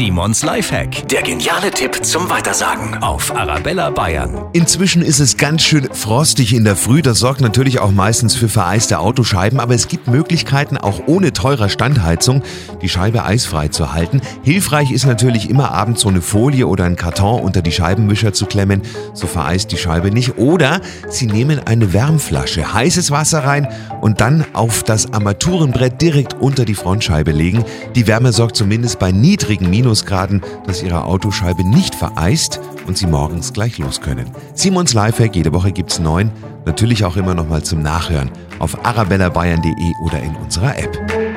Simons Lifehack. Der geniale Tipp zum Weitersagen auf Arabella Bayern. Inzwischen ist es ganz schön frostig in der Früh. Das sorgt natürlich auch meistens für vereiste Autoscheiben, aber es gibt Möglichkeiten, auch ohne teurer Standheizung die Scheibe eisfrei zu halten. Hilfreich ist natürlich immer abends so eine Folie oder ein Karton unter die Scheibenwischer zu klemmen. So vereist die Scheibe nicht. Oder Sie nehmen eine Wärmflasche, heißes Wasser rein und dann auf das Armaturenbrett direkt unter die Frontscheibe legen. Die Wärme sorgt zumindest bei niedrigen Minusgraden, dass Ihre Autoscheibe nicht vereist und Sie morgens gleich los können. Simons Lifehack, jede Woche gibt's neun. Natürlich auch immer noch mal zum Nachhören auf arabellabayern.de oder in unserer App.